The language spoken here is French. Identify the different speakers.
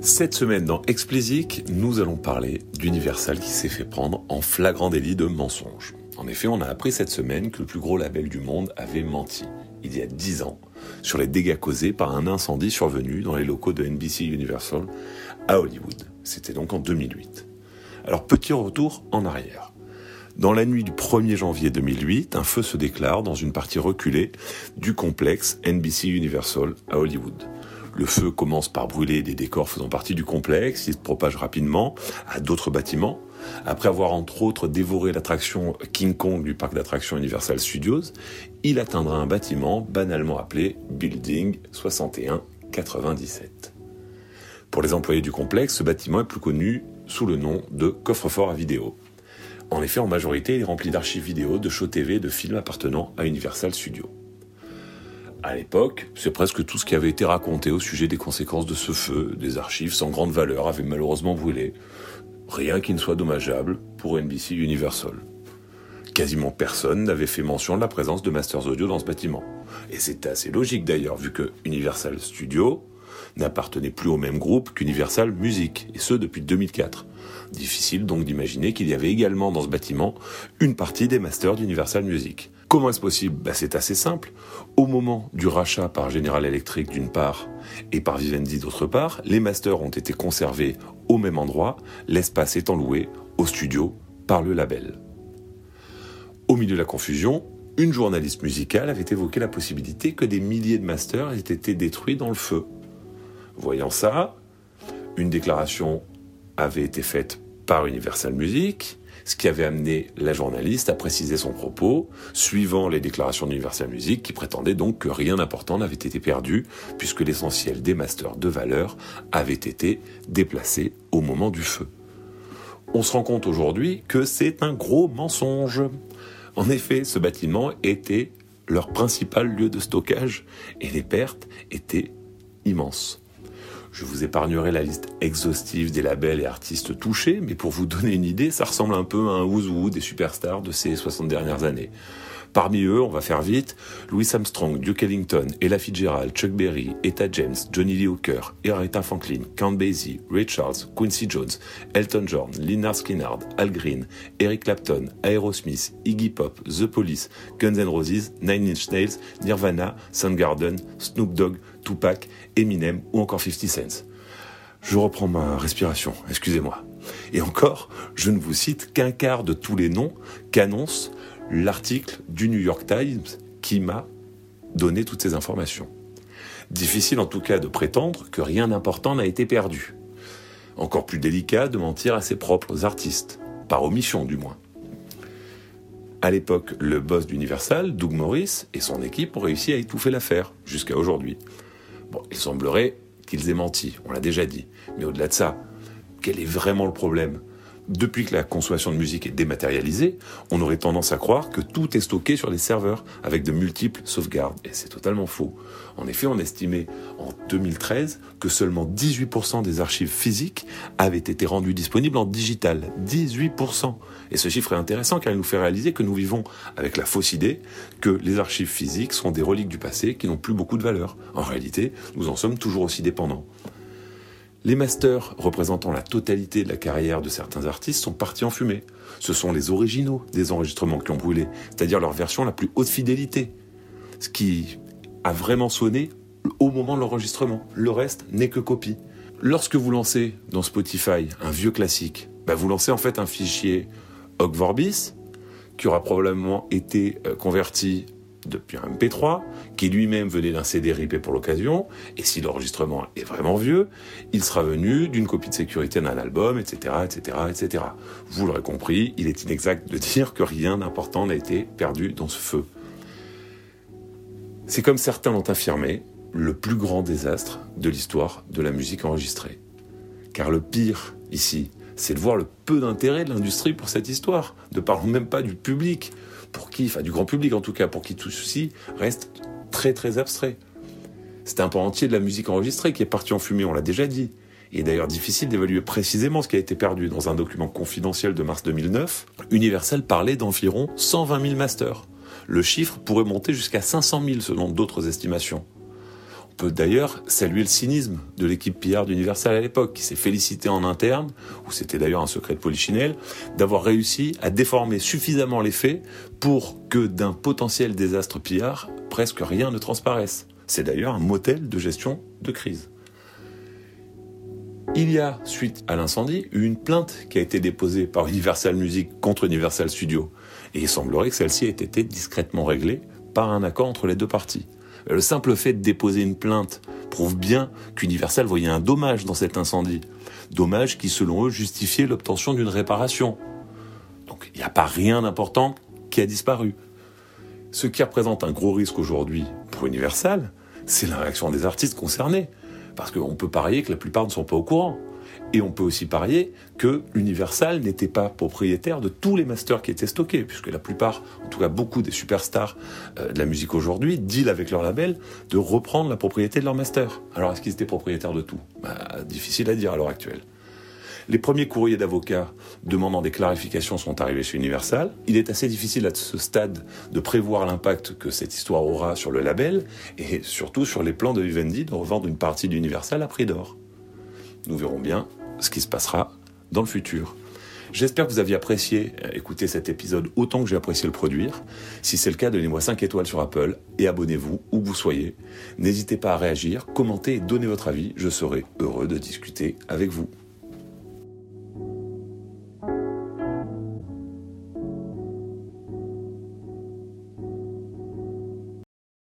Speaker 1: Cette semaine dans Explicit, nous allons parler d'Universal qui s'est fait prendre en flagrant délit de mensonge. En effet, on a appris cette semaine que le plus gros label du monde avait menti, il y a 10 ans, sur les dégâts causés par un incendie survenu dans les locaux de NBC Universal à Hollywood. C'était donc en 2008. Alors petit retour en arrière. Dans la nuit du 1er janvier 2008, un feu se déclare dans une partie reculée du complexe NBC Universal à Hollywood. Le feu commence par brûler des décors faisant partie du complexe, il se propage rapidement à d'autres bâtiments. Après avoir entre autres dévoré l'attraction King Kong du parc d'attractions Universal Studios, il atteindra un bâtiment banalement appelé Building 6197. Pour les employés du complexe, ce bâtiment est plus connu sous le nom de coffre-fort à vidéo. En effet, en majorité, il est rempli d'archives vidéo, de shows TV, de films appartenant à Universal Studios. À l'époque, c'est presque tout ce qui avait été raconté au sujet des conséquences de ce feu. Des archives sans grande valeur avaient malheureusement brûlé. Rien qui ne soit dommageable pour NBC Universal. Quasiment personne n'avait fait mention de la présence de Masters Audio dans ce bâtiment. Et c'était assez logique d'ailleurs, vu que Universal Studios n'appartenait plus au même groupe qu'Universal Music, et ce depuis 2004. Difficile donc d'imaginer qu'il y avait également dans ce bâtiment une partie des masters d'Universal Music. Comment est-ce possible? Bah, C'est assez simple. Au moment du rachat par General Electric d'une part et par Vivendi d'autre part, les masters ont été conservés au même endroit, l'espace étant loué au studio par le label. Au milieu de la confusion, une journaliste musicale avait évoqué la possibilité que des milliers de masters aient été détruits dans le feu. Voyant ça, une déclaration avait été faite par Universal Music, ce qui avait amené la journaliste à préciser son propos, suivant les déclarations d'Universal Music, qui prétendait donc que rien d'important n'avait été perdu, puisque l'essentiel des masters de valeur avait été déplacé au moment du feu. On se rend compte aujourd'hui que c'est un gros mensonge. En effet, ce bâtiment était leur principal lieu de stockage et les pertes étaient immenses. Je vous épargnerai la liste exhaustive des labels et artistes touchés, mais pour vous donner une idée, ça ressemble un peu à un who's des superstars de ces 60 dernières années. Parmi eux, on va faire vite, Louis Armstrong, Duke Ellington, Ella Fitzgerald, Chuck Berry, Etta James, Johnny Lee Hooker, Aretha Franklin, Count Basie, Ray Charles, Quincy Jones, Elton John, Lynyrd Skynyrd, Al Green, Eric Clapton, Aerosmith, Iggy Pop, The Police, Guns N' Roses, Nine Inch Nails, Nirvana, Soundgarden, Snoop Dogg, Tupac, Eminem ou encore 50 Cent. Je reprends ma respiration, excusez-moi. Et encore, je ne vous cite qu'un quart de tous les noms qu'annonce l'article du New York Times qui m'a donné toutes ces informations. Difficile en tout cas de prétendre que rien d'important n'a été perdu. Encore plus délicat de mentir à ses propres artistes, par omission du moins. À l'époque, le boss d'Universal, Doug Morris, et son équipe ont réussi à étouffer l'affaire, jusqu'à aujourd'hui. Bon, il semblerait qu'ils aient menti, on l'a déjà dit. Mais au-delà de ça, quel est vraiment le problème? Depuis que la consommation de musique est dématérialisée, on aurait tendance à croire que tout est stocké sur des serveurs avec de multiples sauvegardes. Et c'est totalement faux. En effet, on estimait en 2013 que seulement 18% des archives physiques avaient été rendues disponibles en digital. 18%. Et ce chiffre est intéressant car il nous fait réaliser que nous vivons avec la fausse idée que les archives physiques sont des reliques du passé qui n'ont plus beaucoup de valeur. En réalité, nous en sommes toujours aussi dépendants. Les masters représentant la totalité de la carrière de certains artistes sont partis en fumée. Ce sont les originaux des enregistrements qui ont brûlé, c'est-à-dire leur version la plus haute fidélité. Ce qui a vraiment sonné au moment de l'enregistrement. Le reste n'est que copie. Lorsque vous lancez dans Spotify un vieux classique, bah, vous lancez en fait un fichier Ogg Vorbis qui aura probablement été euh, converti depuis un MP3, qui lui-même venait d'un CD ripé pour l'occasion, et si l'enregistrement est vraiment vieux, il sera venu d'une copie de sécurité d'un album, etc., etc., etc. Vous l'aurez compris, il est inexact de dire que rien d'important n'a été perdu dans ce feu. C'est comme certains l'ont affirmé, le plus grand désastre de l'histoire de la musique enregistrée. Car le pire, ici, c'est de voir le peu d'intérêt de l'industrie pour cette histoire, ne parlons même pas du public, pour qui, enfin du grand public en tout cas, pour qui tout ceci reste très très abstrait. C'est un pan entier de la musique enregistrée qui est parti en fumée, on l'a déjà dit. Il est d'ailleurs difficile d'évaluer précisément ce qui a été perdu. Dans un document confidentiel de mars 2009, Universal parlait d'environ 120 000 masters. Le chiffre pourrait monter jusqu'à 500 000 selon d'autres estimations. Peut d'ailleurs saluer le cynisme de l'équipe PR d'Universal à l'époque, qui s'est félicité en interne, ou c'était d'ailleurs un secret de Polichinelle, d'avoir réussi à déformer suffisamment les faits pour que d'un potentiel désastre PR, presque rien ne transparaisse. C'est d'ailleurs un motel de gestion de crise. Il y a, suite à l'incendie, une plainte qui a été déposée par Universal Music contre Universal Studios. Et il semblerait que celle-ci ait été discrètement réglée par un accord entre les deux parties. Le simple fait de déposer une plainte prouve bien qu'Universal voyait un dommage dans cet incendie. Dommage qui, selon eux, justifiait l'obtention d'une réparation. Donc il n'y a pas rien d'important qui a disparu. Ce qui représente un gros risque aujourd'hui pour Universal, c'est la réaction des artistes concernés. Parce qu'on peut parier que la plupart ne sont pas au courant. Et on peut aussi parier que Universal n'était pas propriétaire de tous les masters qui étaient stockés, puisque la plupart, en tout cas beaucoup des superstars euh, de la musique aujourd'hui, deal avec leur label de reprendre la propriété de leur master. Alors est-ce qu'ils étaient propriétaires de tout? Bah, Difficile à dire à l'heure actuelle. Les premiers courriers d'avocats demandant des clarifications sont arrivés chez Universal. Il est assez difficile à ce stade de prévoir l'impact que cette histoire aura sur le label et surtout sur les plans de Vivendi de revendre une partie d'Universal à prix d'or. Nous verrons bien ce qui se passera dans le futur. J'espère que vous aviez apprécié euh, écouter cet épisode autant que j'ai apprécié le produire. Si c'est le cas, donnez-moi 5 étoiles sur Apple et abonnez-vous où vous soyez. N'hésitez pas à réagir, commenter et donner votre avis. Je serai heureux de discuter avec vous.